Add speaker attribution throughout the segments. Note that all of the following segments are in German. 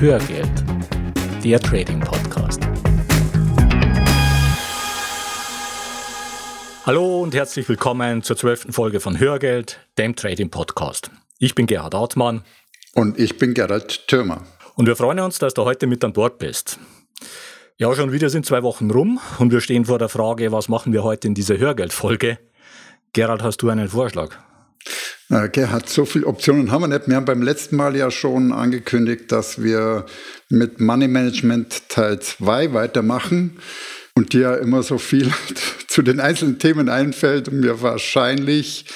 Speaker 1: Hörgeld, der Trading Podcast. Hallo und herzlich willkommen zur zwölften Folge von Hörgeld, dem Trading Podcast. Ich bin Gerhard Hartmann.
Speaker 2: Und ich bin Gerald Thürmer.
Speaker 1: Und wir freuen uns, dass du heute mit an Bord bist. Ja, schon wieder sind zwei Wochen rum und wir stehen vor der Frage, was machen wir heute in dieser Hörgeldfolge? Gerald, hast du einen Vorschlag?
Speaker 2: Gerhard, so viele Optionen haben wir nicht. Wir haben beim letzten Mal ja schon angekündigt, dass wir mit Money Management Teil 2 weitermachen und dir ja immer so viel zu den einzelnen Themen einfällt und wir wahrscheinlich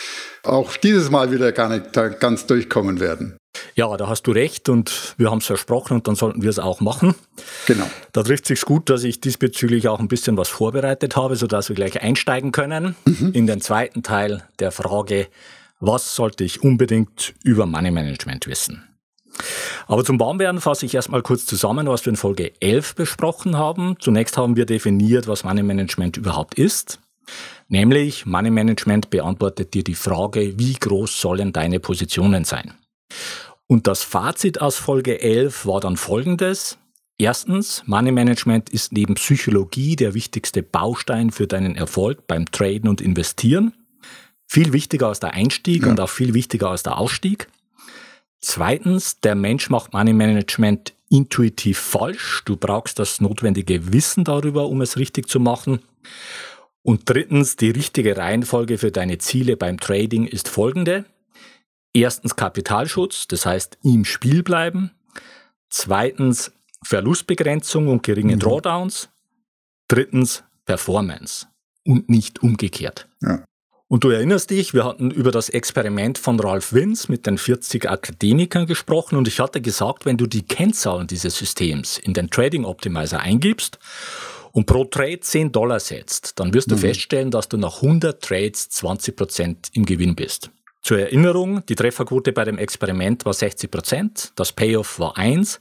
Speaker 2: auch dieses Mal wieder gar nicht ganz durchkommen werden.
Speaker 1: Ja, da hast du recht und wir haben es versprochen und dann sollten wir es auch machen.
Speaker 2: Genau.
Speaker 1: Da trifft sich gut, dass ich diesbezüglich auch ein bisschen was vorbereitet habe, sodass wir gleich einsteigen können mhm. in den zweiten Teil der Frage, was sollte ich unbedingt über Money Management wissen? Aber zum Warmwerden fasse ich erstmal kurz zusammen, was wir in Folge 11 besprochen haben. Zunächst haben wir definiert, was Money Management überhaupt ist. Nämlich, Money Management beantwortet dir die Frage, wie groß sollen deine Positionen sein? Und das Fazit aus Folge 11 war dann folgendes. Erstens, Money Management ist neben Psychologie der wichtigste Baustein für deinen Erfolg beim Traden und Investieren. Viel wichtiger als der Einstieg ja. und auch viel wichtiger als der Ausstieg. Zweitens, der Mensch macht Money Management intuitiv falsch. Du brauchst das notwendige Wissen darüber, um es richtig zu machen. Und drittens, die richtige Reihenfolge für deine Ziele beim Trading ist folgende. Erstens Kapitalschutz, das heißt im Spiel bleiben. Zweitens Verlustbegrenzung und geringe mhm. Drawdowns. Drittens Performance und nicht umgekehrt. Ja. Und du erinnerst dich, wir hatten über das Experiment von Ralph Winz mit den 40 Akademikern gesprochen und ich hatte gesagt, wenn du die Kennzahlen dieses Systems in den Trading Optimizer eingibst und pro Trade 10 Dollar setzt, dann wirst du mhm. feststellen, dass du nach 100 Trades 20 Prozent im Gewinn bist. Zur Erinnerung, die Trefferquote bei dem Experiment war 60 Prozent, das Payoff war 1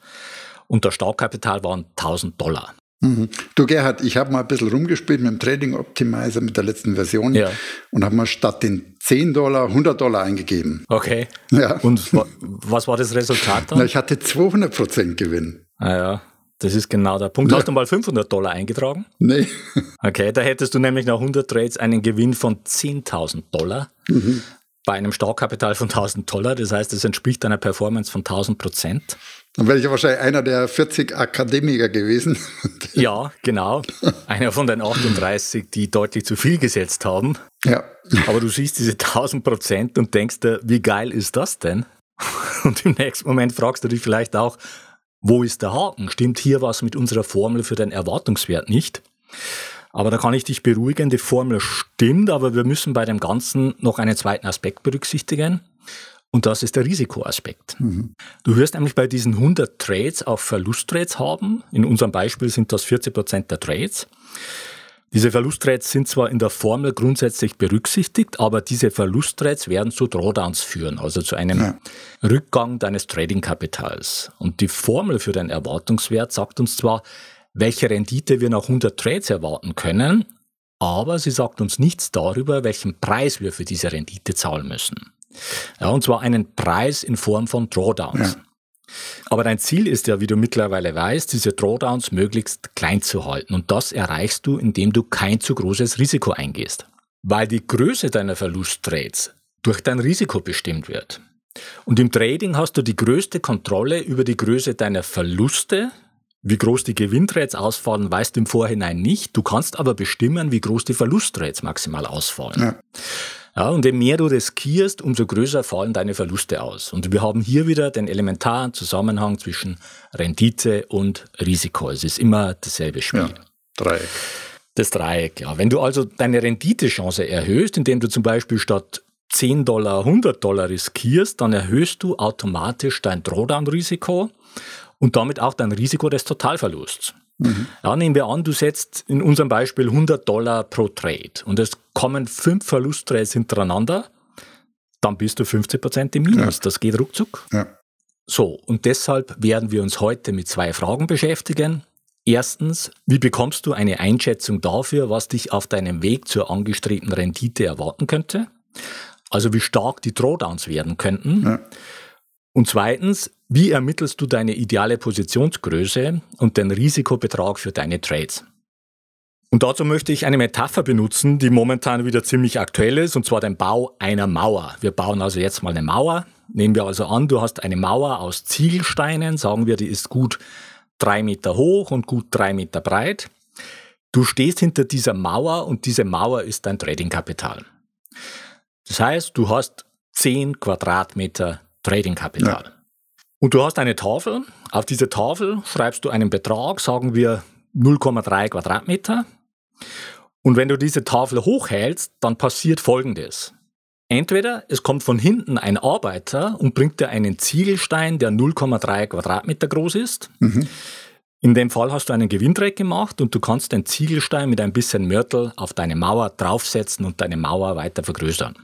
Speaker 1: und das Startkapital waren 1000 Dollar.
Speaker 2: Mhm. Du Gerhard, ich habe mal ein bisschen rumgespielt mit dem Trading Optimizer mit der letzten Version ja. und habe mal statt den 10 Dollar 100 Dollar eingegeben.
Speaker 1: Okay. Ja. Und was war das Resultat dann?
Speaker 2: Na, ich hatte 200 Prozent Gewinn.
Speaker 1: Ah ja, das ist genau der Punkt. Ja. Hast du mal 500 Dollar eingetragen?
Speaker 2: Nee.
Speaker 1: Okay, da hättest du nämlich nach 100 Trades einen Gewinn von 10.000 Dollar. Mhm. Bei einem Startkapital von 1000 Dollar. Das heißt, es entspricht einer Performance von 1000 Prozent.
Speaker 2: Dann wäre ich ja wahrscheinlich einer der 40 Akademiker gewesen.
Speaker 1: Ja, genau. Einer von den 38, die deutlich zu viel gesetzt haben.
Speaker 2: Ja.
Speaker 1: Aber du siehst diese 1000 Prozent und denkst dir, wie geil ist das denn? Und im nächsten Moment fragst du dich vielleicht auch, wo ist der Haken? Stimmt hier was mit unserer Formel für den Erwartungswert nicht? Aber da kann ich dich beruhigen, die Formel stimmt, aber wir müssen bei dem Ganzen noch einen zweiten Aspekt berücksichtigen. Und das ist der Risikoaspekt. Mhm. Du wirst nämlich bei diesen 100 Trades auch Verlusttrades haben. In unserem Beispiel sind das 40 Prozent der Trades. Diese Verlusttrades sind zwar in der Formel grundsätzlich berücksichtigt, aber diese Verlusttrades werden zu Drawdowns führen, also zu einem ja. Rückgang deines Tradingkapitals. Und die Formel für den Erwartungswert sagt uns zwar, welche Rendite wir nach 100 Trades erwarten können, aber sie sagt uns nichts darüber, welchen Preis wir für diese Rendite zahlen müssen. Ja, und zwar einen Preis in Form von Drawdowns. Ja. Aber dein Ziel ist ja, wie du mittlerweile weißt, diese Drawdowns möglichst klein zu halten. Und das erreichst du, indem du kein zu großes Risiko eingehst. Weil die Größe deiner Verlusttrades durch dein Risiko bestimmt wird. Und im Trading hast du die größte Kontrolle über die Größe deiner Verluste. Wie groß die Gewinntrades ausfallen, weißt du im Vorhinein nicht. Du kannst aber bestimmen, wie groß die Verlusttrades maximal ausfallen. Ja. Ja, und je mehr du riskierst, umso größer fallen deine Verluste aus. Und wir haben hier wieder den elementaren Zusammenhang zwischen Rendite und Risiko. Es ist immer dasselbe Spiel. Ja,
Speaker 2: Dreieck.
Speaker 1: Das Dreieck, ja. Wenn du also deine Renditechance erhöhst, indem du zum Beispiel statt 10 Dollar 100 Dollar riskierst, dann erhöhst du automatisch dein Drawdown-Risiko und damit auch dein Risiko des Totalverlusts. Mhm. Ja, nehmen wir an, du setzt in unserem Beispiel 100 Dollar pro Trade und es kommen fünf Verlusttrades hintereinander, dann bist du 50 Prozent im Minus. Ja. Das geht ruckzuck. Ja. So, und deshalb werden wir uns heute mit zwei Fragen beschäftigen. Erstens, wie bekommst du eine Einschätzung dafür, was dich auf deinem Weg zur angestrebten Rendite erwarten könnte? Also wie stark die Drawdowns werden könnten. Ja. Und zweitens, Wie ermittelst du deine ideale Positionsgröße und den Risikobetrag für deine Trades? Und dazu möchte ich eine Metapher benutzen, die momentan wieder ziemlich aktuell ist, und zwar den Bau einer Mauer. Wir bauen also jetzt mal eine Mauer. Nehmen wir also an, du hast eine Mauer aus Ziegelsteinen, sagen wir, die ist gut drei Meter hoch und gut drei Meter breit. Du stehst hinter dieser Mauer und diese Mauer ist dein Tradingkapital. Das heißt, du hast zehn Quadratmeter Tradingkapital. Ja. Und du hast eine Tafel. Auf diese Tafel schreibst du einen Betrag, sagen wir 0,3 Quadratmeter. Und wenn du diese Tafel hochhältst, dann passiert Folgendes. Entweder es kommt von hinten ein Arbeiter und bringt dir einen Ziegelstein, der 0,3 Quadratmeter groß ist. Mhm. In dem Fall hast du einen Gewinnträg gemacht und du kannst den Ziegelstein mit ein bisschen Mörtel auf deine Mauer draufsetzen und deine Mauer weiter vergrößern.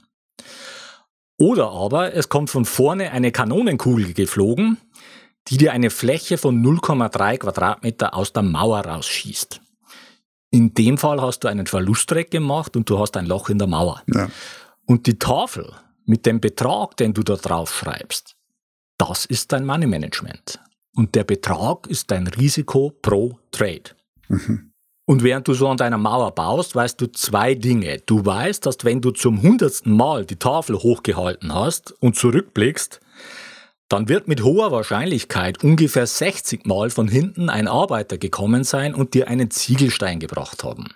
Speaker 1: Oder aber es kommt von vorne eine Kanonenkugel geflogen, die dir eine Fläche von 0,3 Quadratmeter aus der Mauer rausschießt. In dem Fall hast du einen Verlustdreck gemacht und du hast ein Loch in der Mauer. Ja. Und die Tafel mit dem Betrag, den du da drauf schreibst, das ist dein Money Management. Und der Betrag ist dein Risiko pro Trade. Mhm. Und während du so an deiner Mauer baust, weißt du zwei Dinge. Du weißt, dass wenn du zum hundertsten Mal die Tafel hochgehalten hast und zurückblickst, dann wird mit hoher Wahrscheinlichkeit ungefähr 60 Mal von hinten ein Arbeiter gekommen sein und dir einen Ziegelstein gebracht haben.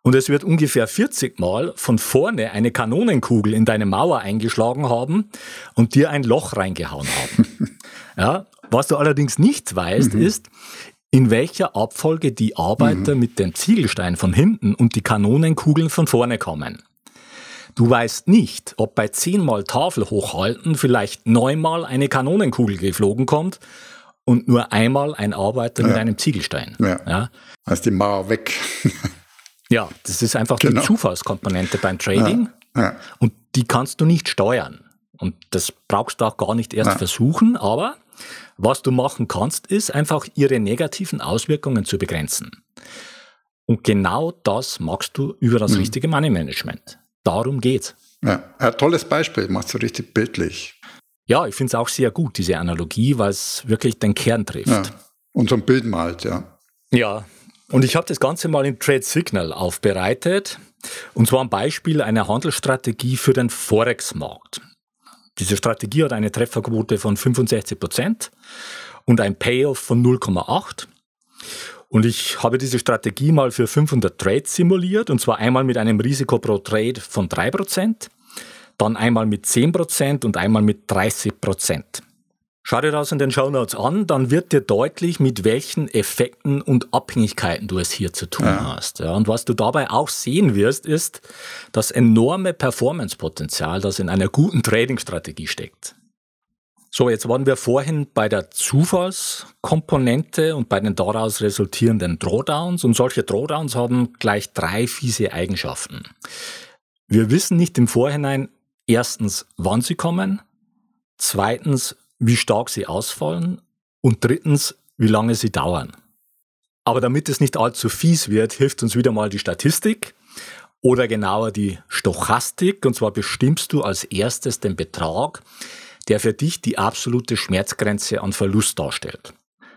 Speaker 1: Und es wird ungefähr 40 Mal von vorne eine Kanonenkugel in deine Mauer eingeschlagen haben und dir ein Loch reingehauen haben. ja, was du allerdings nicht weißt, mhm. ist, in welcher Abfolge die Arbeiter mhm. mit dem Ziegelstein von hinten und die Kanonenkugeln von vorne kommen. Du weißt nicht, ob bei zehnmal Tafel hochhalten vielleicht neunmal eine Kanonenkugel geflogen kommt und nur einmal ein Arbeiter ja. mit einem Ziegelstein.
Speaker 2: Ja. ja. ist die Mauer weg.
Speaker 1: ja, das ist einfach genau. die Zufallskomponente beim Trading ja. ja. und die kannst du nicht steuern. Und das brauchst du auch gar nicht erst versuchen, aber was du machen kannst, ist einfach ihre negativen Auswirkungen zu begrenzen. Und genau das machst du über das mhm. richtige Money Management. Darum geht's.
Speaker 2: Ja, ein tolles Beispiel, machst du richtig bildlich.
Speaker 1: Ja, ich finde es auch sehr gut, diese Analogie, weil es wirklich den Kern trifft. Ja,
Speaker 2: und so ein Bild malt, ja.
Speaker 1: Ja, und ich habe das Ganze mal in Trade Signal aufbereitet. Und zwar ein Beispiel einer Handelsstrategie für den Forex-Markt. Diese Strategie hat eine Trefferquote von 65 Prozent und ein Payoff von 0,8. Und ich habe diese Strategie mal für 500 Trades simuliert, und zwar einmal mit einem Risiko pro Trade von 3%, dann einmal mit 10% und einmal mit 30%. Schau dir das in den Show Notes an, dann wird dir deutlich, mit welchen Effekten und Abhängigkeiten du es hier zu tun ja. hast. Ja, und was du dabei auch sehen wirst, ist das enorme Performance-Potenzial, das in einer guten Trading-Strategie steckt. So, jetzt waren wir vorhin bei der Zufallskomponente und bei den daraus resultierenden Drawdowns. Und solche Drawdowns haben gleich drei fiese Eigenschaften. Wir wissen nicht im Vorhinein erstens, wann sie kommen, zweitens, wie stark sie ausfallen und drittens, wie lange sie dauern. Aber damit es nicht allzu fies wird, hilft uns wieder mal die Statistik oder genauer die Stochastik. Und zwar bestimmst du als erstes den Betrag, der für dich die absolute Schmerzgrenze an Verlust darstellt.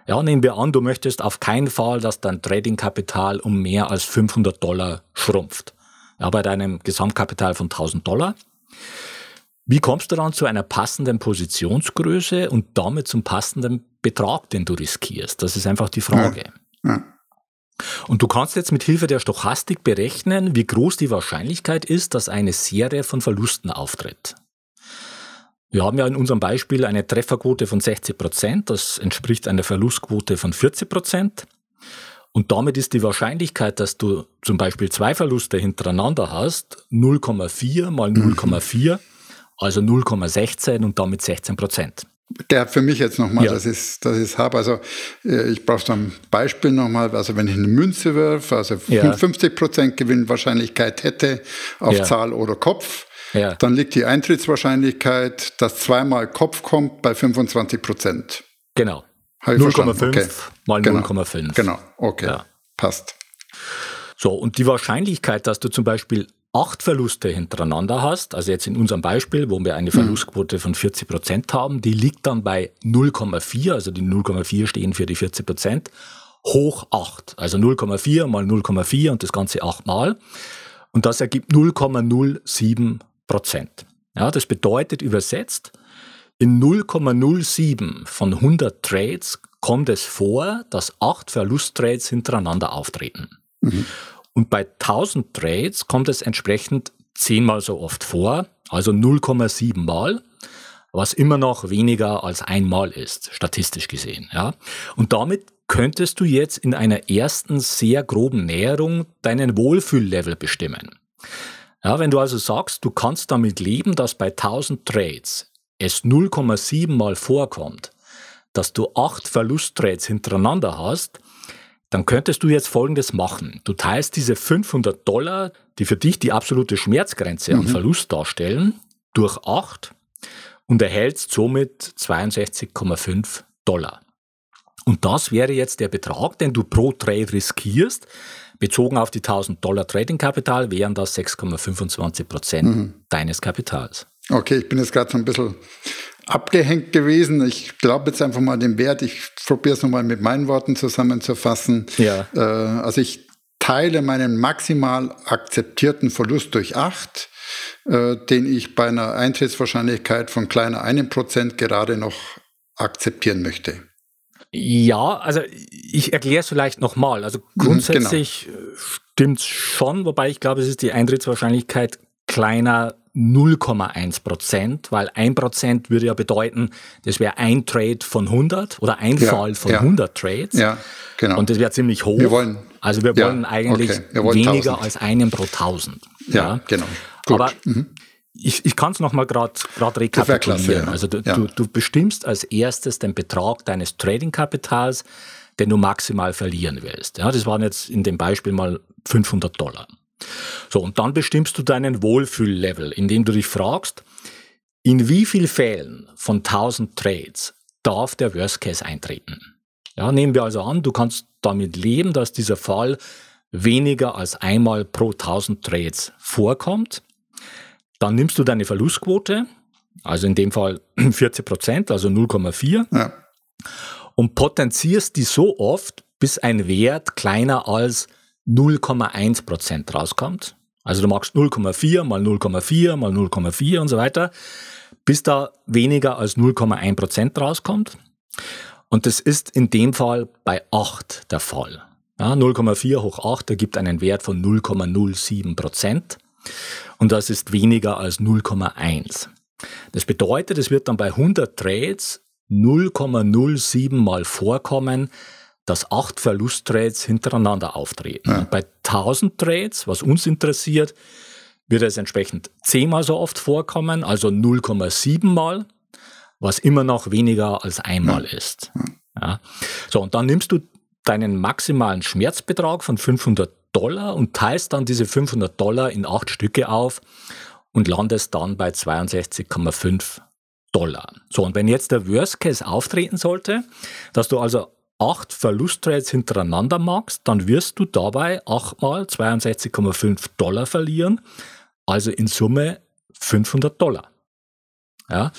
Speaker 1: Ja, nehmen wir an, du möchtest auf keinen Fall, dass dein Tradingkapital um mehr als 500 Dollar schrumpft. Ja, bei deinem Gesamtkapital von 1000 Dollar. Wie kommst du dann zu einer passenden Positionsgröße und damit zum passenden Betrag, den du riskierst? Das ist einfach die Frage. Ja. Ja. Und du kannst jetzt mit Hilfe der Stochastik berechnen, wie groß die Wahrscheinlichkeit ist, dass eine Serie von Verlusten auftritt. Wir haben ja in unserem Beispiel eine Trefferquote von 60 Prozent. Das entspricht einer Verlustquote von 40 Prozent. Und damit ist die Wahrscheinlichkeit, dass du zum Beispiel zwei Verluste hintereinander hast, 0,4 mal 0,4, also 0,16 und damit 16 Prozent.
Speaker 2: Der für mich jetzt nochmal, ja. das ist, das ist hab. Also äh, ich brauche so ein Beispiel nochmal. Also wenn ich eine Münze wirf, also ja. 50 Prozent Gewinnwahrscheinlichkeit hätte auf ja. Zahl oder Kopf, ja. dann liegt die Eintrittswahrscheinlichkeit, dass zweimal Kopf kommt, bei 25 Prozent.
Speaker 1: Genau. 0,5 okay. mal
Speaker 2: genau.
Speaker 1: 0,5.
Speaker 2: Genau, okay. Ja. Passt.
Speaker 1: So, und die Wahrscheinlichkeit, dass du zum Beispiel acht Verluste hintereinander hast, also jetzt in unserem Beispiel, wo wir eine mhm. Verlustquote von 40 Prozent haben, die liegt dann bei 0,4, also die 0,4 stehen für die 40 Prozent, hoch 8. Also 0,4 mal 0,4 und das Ganze achtmal. Und das ergibt 0,07 Prozent. Ja, das bedeutet übersetzt, in 0,07 von 100 Trades kommt es vor, dass acht Verlusttrades hintereinander auftreten. Mhm. Und bei 1000 Trades kommt es entsprechend zehnmal so oft vor, also 0,7 Mal, was immer noch weniger als einmal ist, statistisch gesehen. Ja? Und damit könntest du jetzt in einer ersten sehr groben Näherung deinen Wohlfühllevel bestimmen. Ja, wenn du also sagst, du kannst damit leben, dass bei 1000 Trades es 0,7 mal vorkommt, dass du acht Verlusttrades hintereinander hast, dann könntest du jetzt Folgendes machen. Du teilst diese 500 Dollar, die für dich die absolute Schmerzgrenze mhm. an Verlust darstellen, durch 8 und erhältst somit 62,5 Dollar. Und das wäre jetzt der Betrag, den du pro Trade riskierst. Bezogen auf die 1000 Dollar Trading Kapital wären das 6,25 Prozent mhm. deines Kapitals.
Speaker 2: Okay, ich bin jetzt gerade so ein bisschen abgehängt gewesen. Ich glaube jetzt einfach mal den Wert. Ich probiere es nochmal mit meinen Worten zusammenzufassen. Ja. Äh, also ich teile meinen maximal akzeptierten Verlust durch acht, äh, den ich bei einer Eintrittswahrscheinlichkeit von kleiner einem Prozent gerade noch akzeptieren möchte.
Speaker 1: Ja, also ich erkläre es vielleicht nochmal. Also mhm, grundsätzlich genau. stimmt es schon, wobei ich glaube, es ist die Eintrittswahrscheinlichkeit kleiner 0,1 Prozent, weil 1 Prozent würde ja bedeuten, das wäre ein Trade von 100 oder ein ja, Fall von ja. 100 Trades. Ja, genau. Und das wäre ziemlich hoch. Wir wollen, also wir wollen eigentlich okay. wir wollen weniger 1000. als einen pro 1000. Ja, genau. Gut. Aber mhm. ich, ich kann es nochmal gerade rekapitulieren. Klasse, ja. Also du, du, du bestimmst als erstes den Betrag deines Trading-Kapitals, den du maximal verlieren willst. Ja, das waren jetzt in dem Beispiel mal 500 Dollar. So, und dann bestimmst du deinen Wohlfühllevel, indem du dich fragst, in wie vielen Fällen von 1000 Trades darf der Worst Case eintreten? Ja, nehmen wir also an, du kannst damit leben, dass dieser Fall weniger als einmal pro 1000 Trades vorkommt. Dann nimmst du deine Verlustquote, also in dem Fall 40 Prozent, also 0,4, ja. und potenzierst die so oft, bis ein Wert kleiner als 0,1 Prozent rauskommt. Also du machst 0,4 mal 0,4 mal 0,4 und so weiter, bis da weniger als 0,1 Prozent rauskommt. Und das ist in dem Fall bei 8 der Fall. Ja, 0,4 hoch 8 ergibt einen Wert von 0,07 Prozent. Und das ist weniger als 0,1. Das bedeutet, es wird dann bei 100 Trades 0,07 mal vorkommen, dass acht Verlusttrades hintereinander auftreten. Ja. bei 1000 Trades, was uns interessiert, wird es entsprechend zehnmal so oft vorkommen, also 0,7 mal, was immer noch weniger als einmal ja. ist. Ja. So, und dann nimmst du deinen maximalen Schmerzbetrag von 500 Dollar und teilst dann diese 500 Dollar in acht Stücke auf und landest dann bei 62,5 Dollar. So, und wenn jetzt der Worst Case auftreten sollte, dass du also acht Verlusttrades hintereinander machst, dann wirst du dabei achtmal 62,5 Dollar verlieren, also in Summe 500 Dollar. Ja?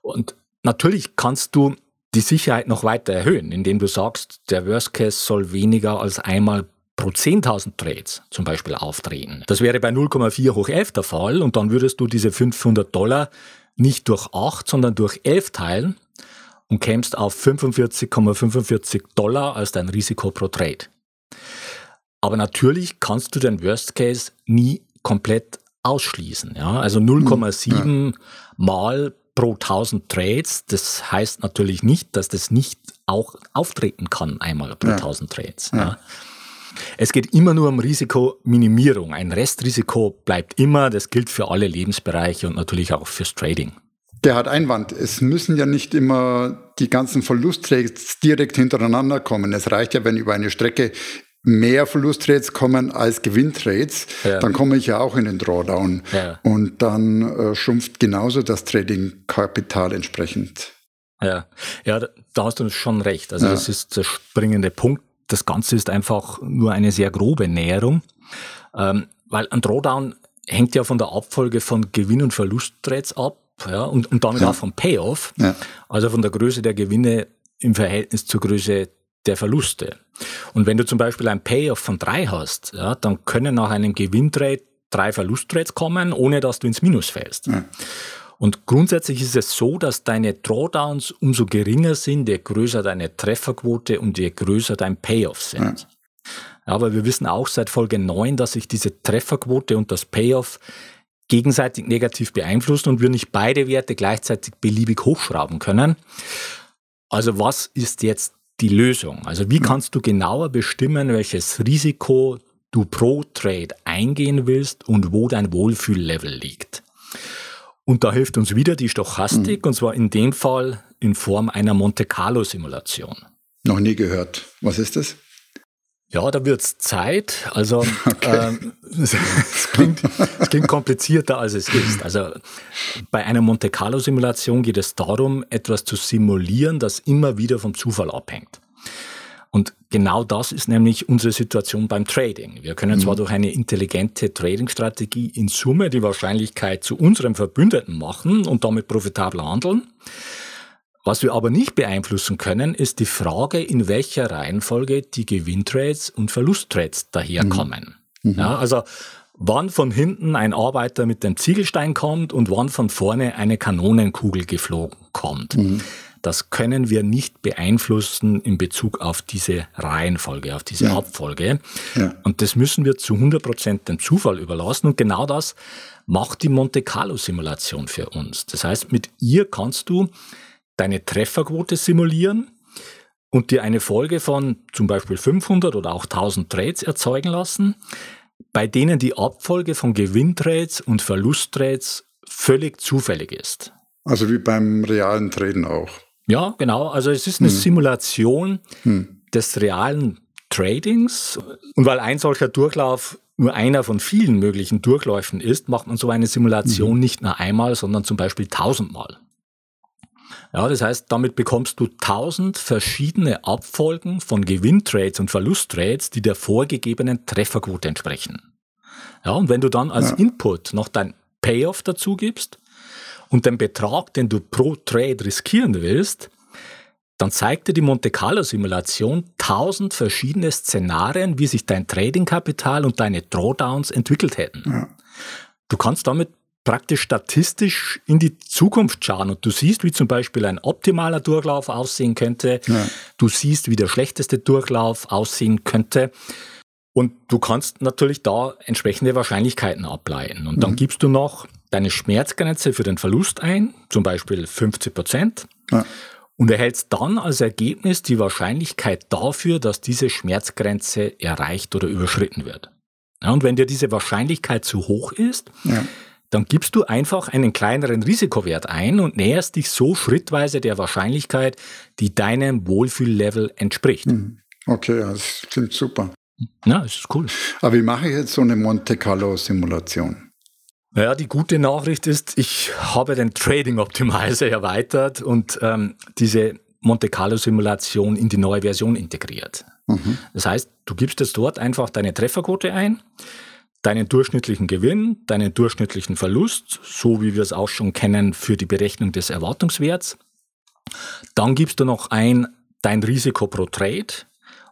Speaker 1: Und natürlich kannst du die Sicherheit noch weiter erhöhen, indem du sagst, der Worst Case soll weniger als einmal pro 10.000 Trades zum Beispiel auftreten. Das wäre bei 0,4 hoch 11 der Fall und dann würdest du diese 500 Dollar nicht durch 8, sondern durch 11 teilen und kämst auf 45,45 Dollar als dein Risiko pro Trade. Aber natürlich kannst du den Worst Case nie komplett ausschließen. Ja? Also 0,7 hm, ja. mal pro 1000 Trades, das heißt natürlich nicht, dass das nicht auch auftreten kann, einmal pro ja. 1000 Trades. Ja. ja. Es geht immer nur um Risikominimierung. Ein Restrisiko bleibt immer, das gilt für alle Lebensbereiche und natürlich auch fürs Trading.
Speaker 2: Der hat Einwand. Es müssen ja nicht immer die ganzen Verlusttrades direkt hintereinander kommen. Es reicht ja, wenn über eine Strecke mehr Verlusttrades kommen als Gewinntrades, ja. dann komme ich ja auch in den Drawdown. Ja. Und dann äh, schrumpft genauso das Trading-Kapital entsprechend.
Speaker 1: Ja. ja, da hast du schon recht. Also ja. das ist der springende Punkt. Das Ganze ist einfach nur eine sehr grobe Näherung, ähm, weil ein Drawdown hängt ja von der Abfolge von Gewinn- und Verlusttrades ab ja, und, und damit ja. auch vom Payoff, ja. also von der Größe der Gewinne im Verhältnis zur Größe der Verluste. Und wenn du zum Beispiel ein Payoff von drei hast, ja, dann können nach einem Gewinntrade drei Verlusttrades kommen, ohne dass du ins Minus fällst. Ja. Und grundsätzlich ist es so, dass deine Drawdowns umso geringer sind, je größer deine Trefferquote und je größer dein Payoff sind. Ja. Aber wir wissen auch seit Folge 9, dass sich diese Trefferquote und das Payoff gegenseitig negativ beeinflussen und wir nicht beide Werte gleichzeitig beliebig hochschrauben können. Also was ist jetzt die Lösung? Also wie kannst du genauer bestimmen, welches Risiko du pro Trade eingehen willst und wo dein Wohlfühllevel liegt? Und da hilft uns wieder die Stochastik, mhm. und zwar in dem Fall in Form einer Monte Carlo Simulation.
Speaker 2: Noch nie gehört. Was ist das?
Speaker 1: Ja, da wird's Zeit. Also okay. ähm, es, klingt, es klingt komplizierter, als es ist. Also bei einer Monte Carlo-Simulation geht es darum, etwas zu simulieren, das immer wieder vom Zufall abhängt. Und genau das ist nämlich unsere Situation beim Trading. Wir können zwar mhm. durch eine intelligente Trading-Strategie in Summe die Wahrscheinlichkeit zu unserem Verbündeten machen und damit profitabel handeln. Was wir aber nicht beeinflussen können, ist die Frage, in welcher Reihenfolge die Gewinntrades und Verlusttrades daherkommen. Mhm. mhm. Ja, also wann von hinten ein Arbeiter mit dem Ziegelstein kommt und wann von vorne eine Kanonenkugel geflogen kommt. Mhm. Das können wir nicht beeinflussen in Bezug auf diese Reihenfolge, auf diese ja. Abfolge. Ja. Und das müssen wir zu 100 Prozent dem Zufall überlassen. Und genau das macht die Monte Carlo Simulation für uns. Das heißt, mit ihr kannst du deine Trefferquote simulieren und dir eine Folge von zum Beispiel 500 oder auch 1000 Trades erzeugen lassen, bei denen die Abfolge von Gewinntrades und Verlusttrades völlig zufällig ist.
Speaker 2: Also wie beim realen Traden auch.
Speaker 1: Ja, genau. Also es ist eine hm. Simulation hm. des realen Tradings. Und weil ein solcher Durchlauf nur einer von vielen möglichen Durchläufen ist, macht man so eine Simulation mhm. nicht nur einmal, sondern zum Beispiel tausendmal. Ja, das heißt, damit bekommst du tausend verschiedene Abfolgen von Gewinntrades und Verlusttrades, die der vorgegebenen Trefferquote entsprechen. Ja, und wenn du dann als ja. Input noch dein Payoff dazu gibst und den Betrag, den du pro Trade riskieren willst, dann zeigt dir die Monte Carlo Simulation tausend verschiedene Szenarien, wie sich dein Trading-Kapital und deine Drawdowns entwickelt hätten. Ja. Du kannst damit praktisch statistisch in die Zukunft schauen und du siehst, wie zum Beispiel ein optimaler Durchlauf aussehen könnte. Ja. Du siehst, wie der schlechteste Durchlauf aussehen könnte. Und du kannst natürlich da entsprechende Wahrscheinlichkeiten ableiten. Und dann mhm. gibst du noch deine Schmerzgrenze für den Verlust ein, zum Beispiel 50 Prozent. Ja. Und erhältst dann als Ergebnis die Wahrscheinlichkeit dafür, dass diese Schmerzgrenze erreicht oder überschritten wird. Ja, und wenn dir diese Wahrscheinlichkeit zu hoch ist, ja dann gibst du einfach einen kleineren Risikowert ein und näherst dich so schrittweise der Wahrscheinlichkeit, die deinem Wohlfühllevel entspricht. Hm.
Speaker 2: Okay, das klingt super.
Speaker 1: Ja, das ist cool.
Speaker 2: Aber wie mache ich jetzt so eine Monte Carlo Simulation?
Speaker 1: Naja, die gute Nachricht ist, ich habe den Trading Optimizer erweitert und ähm, diese Monte Carlo Simulation in die neue Version integriert. Mhm. Das heißt, du gibst jetzt dort einfach deine Trefferquote ein deinen durchschnittlichen Gewinn, deinen durchschnittlichen Verlust, so wie wir es auch schon kennen für die Berechnung des Erwartungswerts. Dann gibst du noch ein dein Risiko pro Trade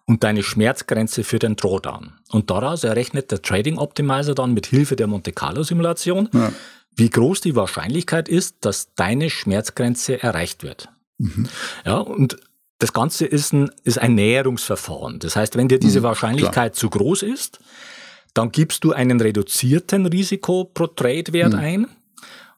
Speaker 1: und deine Schmerzgrenze für den Drawdown. Und daraus errechnet der Trading Optimizer dann mit Hilfe der Monte Carlo Simulation, ja. wie groß die Wahrscheinlichkeit ist, dass deine Schmerzgrenze erreicht wird. Mhm. Ja, und das Ganze ist ein, ist ein Näherungsverfahren. Das heißt, wenn dir diese mhm, Wahrscheinlichkeit klar. zu groß ist, dann gibst du einen reduzierten Risiko pro Trade-Wert mhm. ein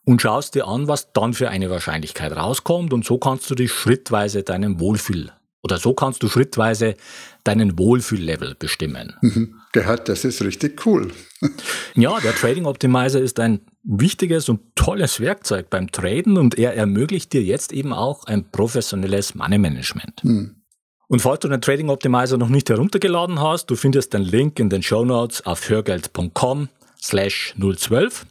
Speaker 1: und schaust dir an, was dann für eine Wahrscheinlichkeit rauskommt. Und so kannst du dich schrittweise deinen Wohlfühl oder so kannst du schrittweise deinen Wohlfühllevel bestimmen.
Speaker 2: Mhm. Gehört, das ist richtig cool.
Speaker 1: ja, der Trading Optimizer ist ein wichtiges und tolles Werkzeug beim Traden und er ermöglicht dir jetzt eben auch ein professionelles Money Management. Mhm. Und falls du den Trading Optimizer noch nicht heruntergeladen hast, du findest den Link in den Show Notes auf hörgeld.com slash 012.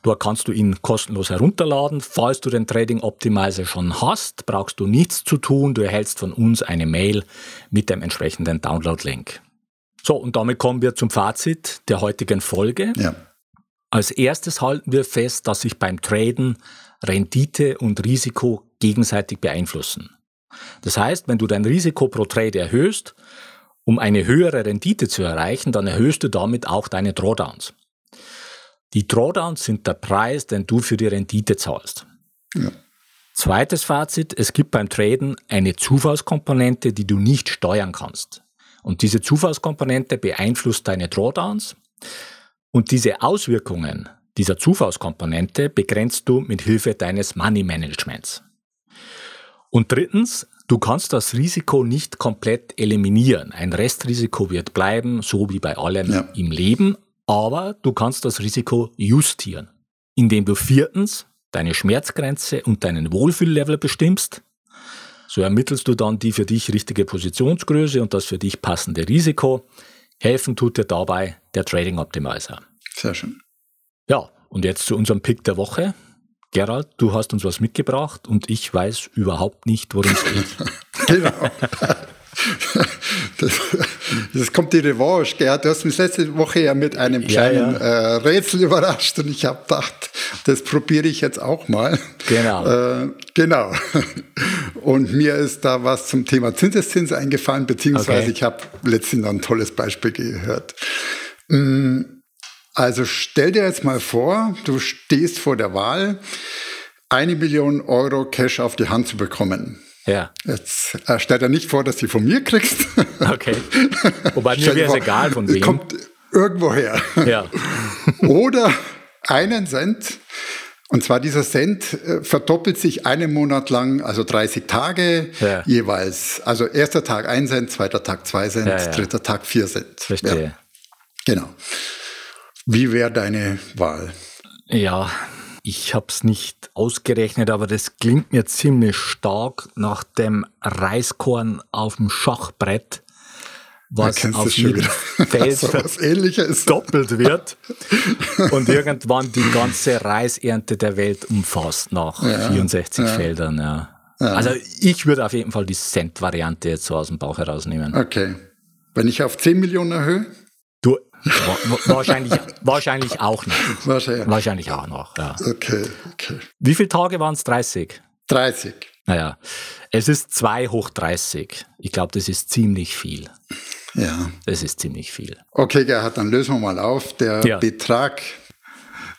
Speaker 1: Dort kannst du ihn kostenlos herunterladen. Falls du den Trading Optimizer schon hast, brauchst du nichts zu tun. Du erhältst von uns eine Mail mit dem entsprechenden Download-Link. So, und damit kommen wir zum Fazit der heutigen Folge. Ja. Als erstes halten wir fest, dass sich beim Traden Rendite und Risiko gegenseitig beeinflussen. Das heißt, wenn du dein Risiko pro Trade erhöhst, um eine höhere Rendite zu erreichen, dann erhöhst du damit auch deine Drawdowns. Die Drawdowns sind der Preis, den du für die Rendite zahlst. Ja. Zweites Fazit, es gibt beim Traden eine Zufallskomponente, die du nicht steuern kannst. Und diese Zufallskomponente beeinflusst deine Drawdowns. Und diese Auswirkungen dieser Zufallskomponente begrenzt du mit Hilfe deines Money Managements. Und drittens, du kannst das Risiko nicht komplett eliminieren. Ein Restrisiko wird bleiben, so wie bei allem ja. im Leben, aber du kannst das Risiko justieren, indem du viertens deine Schmerzgrenze und deinen Wohlfühllevel bestimmst. So ermittelst du dann die für dich richtige Positionsgröße und das für dich passende Risiko. Helfen tut dir dabei der Trading Optimizer.
Speaker 2: Sehr schön.
Speaker 1: Ja, und jetzt zu unserem Pick der Woche. Gerald, du hast uns was mitgebracht und ich weiß überhaupt nicht, worum es geht. genau.
Speaker 2: Das, das, kommt die Revanche, Gerhard. Du hast mich letzte Woche ja mit einem kleinen ja, ja. Äh, Rätsel überrascht und ich habe gedacht, das probiere ich jetzt auch mal.
Speaker 1: Genau.
Speaker 2: Äh, genau. Und mir ist da was zum Thema Zinseszins eingefallen, beziehungsweise okay. ich habe letztens ein tolles Beispiel gehört. Mm, also stell dir jetzt mal vor, du stehst vor der Wahl, eine Million Euro Cash auf die Hand zu bekommen.
Speaker 1: Ja.
Speaker 2: Jetzt äh, stell dir nicht vor, dass du von mir kriegst.
Speaker 1: Okay. Wobei mir wäre es egal, von wem.
Speaker 2: Kommt irgendwo her.
Speaker 1: Ja.
Speaker 2: Oder einen Cent. Und zwar dieser Cent äh, verdoppelt sich einen Monat lang, also 30 Tage ja. jeweils. Also erster Tag ein Cent, zweiter Tag zwei Cent, ja, ja. dritter Tag vier Cent.
Speaker 1: Verstehe.
Speaker 2: Genau. Wie wäre deine Wahl?
Speaker 1: Ja, ich habe es nicht ausgerechnet, aber das klingt mir ziemlich stark nach dem Reiskorn auf dem Schachbrett, was auf jedem Feld
Speaker 2: so
Speaker 1: doppelt wird und irgendwann die ganze Reisernte der Welt umfasst nach ja, 64 ja. Feldern. Ja. Also ich würde auf jeden Fall die Cent-Variante jetzt so aus dem Bauch herausnehmen.
Speaker 2: Okay. Wenn ich auf 10 Millionen erhöhe?
Speaker 1: Wahrscheinlich, wahrscheinlich auch noch.
Speaker 2: Wahrscheinlich.
Speaker 1: Wahrscheinlich auch noch, ja.
Speaker 2: Okay, okay.
Speaker 1: Wie viele Tage waren es? 30?
Speaker 2: 30.
Speaker 1: Naja, es ist 2 hoch 30. Ich glaube, das ist ziemlich viel.
Speaker 2: Ja.
Speaker 1: Das ist ziemlich viel.
Speaker 2: Okay, Gerhard, dann lösen wir mal auf. Der ja. Betrag,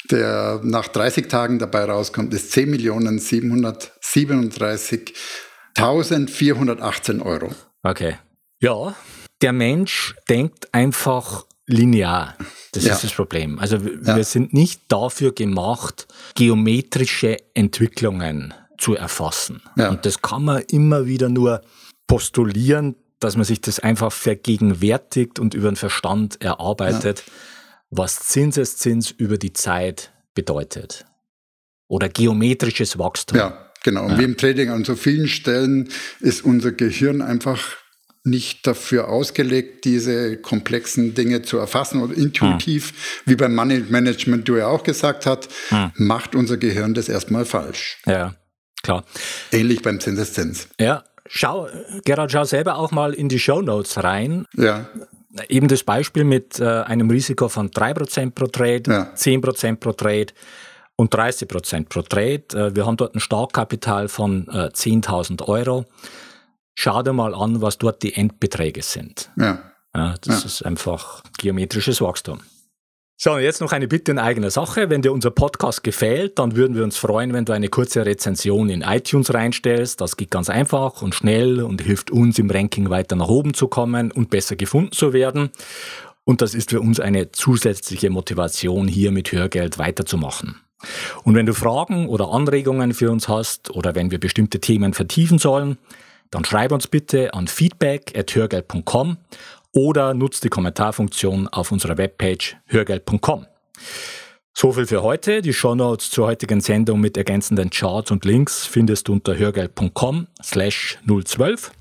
Speaker 2: der nach 30 Tagen dabei rauskommt, ist 10.737.418 Euro.
Speaker 1: Okay. Ja, der Mensch denkt einfach linear. Das ja. ist das Problem. Also ja. wir sind nicht dafür gemacht, geometrische Entwicklungen zu erfassen. Ja. Und das kann man immer wieder nur postulieren, dass man sich das einfach vergegenwärtigt und über den Verstand erarbeitet, was Zinseszins über die Zeit bedeutet. Oder geometrisches Wachstum.
Speaker 2: Ja, genau. Und wie im Trading an so vielen Stellen ist unser Gehirn einfach nicht dafür ausgelegt, diese komplexen Dinge zu erfassen oder intuitiv, hm. wie beim Money Management du ja auch gesagt hast, hm. macht unser Gehirn das erstmal falsch.
Speaker 1: Ja, klar.
Speaker 2: Ähnlich beim Zinseszins.
Speaker 1: Ja, schau, Gerhard, schau selber auch mal in die Show Notes rein.
Speaker 2: Ja.
Speaker 1: Eben das Beispiel mit äh, einem Risiko von 3% pro Trade, ja. 10% pro Trade und 30% pro Trade. Äh, wir haben dort ein Startkapital von äh, 10.000 Euro schau dir mal an, was dort die Endbeträge sind.
Speaker 2: Ja.
Speaker 1: ja das ja. ist einfach geometrisches Wachstum. So, und jetzt noch eine Bitte in eigener Sache. Wenn dir unser Podcast gefällt, dann würden wir uns freuen, wenn du eine kurze Rezension in iTunes reinstellst. Das geht ganz einfach und schnell und hilft uns im Ranking weiter nach oben zu kommen und besser gefunden zu werden. Und das ist für uns eine zusätzliche Motivation, hier mit Hörgeld weiterzumachen. Und wenn du Fragen oder Anregungen für uns hast oder wenn wir bestimmte Themen vertiefen sollen, dann schreib uns bitte an feedback.hörgeld.com oder nutzt die Kommentarfunktion auf unserer Webpage hörgeld.com. So viel für heute. Die Shownotes zur heutigen Sendung mit ergänzenden Charts und Links findest du unter hörgeld.com slash 012.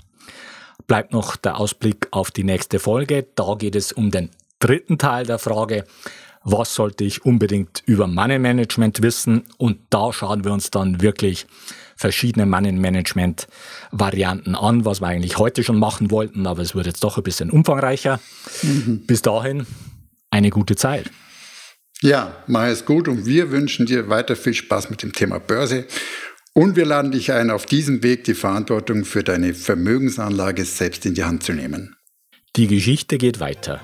Speaker 1: Bleibt noch der Ausblick auf die nächste Folge. Da geht es um den dritten Teil der Frage, was sollte ich unbedingt über Money Management wissen? Und da schauen wir uns dann wirklich verschiedene Money Management Varianten an, was wir eigentlich heute schon machen wollten, aber es wird jetzt doch ein bisschen umfangreicher. Mhm. Bis dahin eine gute Zeit.
Speaker 2: Ja, mach es gut und wir wünschen dir weiter viel Spaß mit dem Thema Börse. Und wir laden dich ein, auf diesem Weg die Verantwortung für deine Vermögensanlage selbst in die Hand zu nehmen.
Speaker 1: Die Geschichte geht weiter.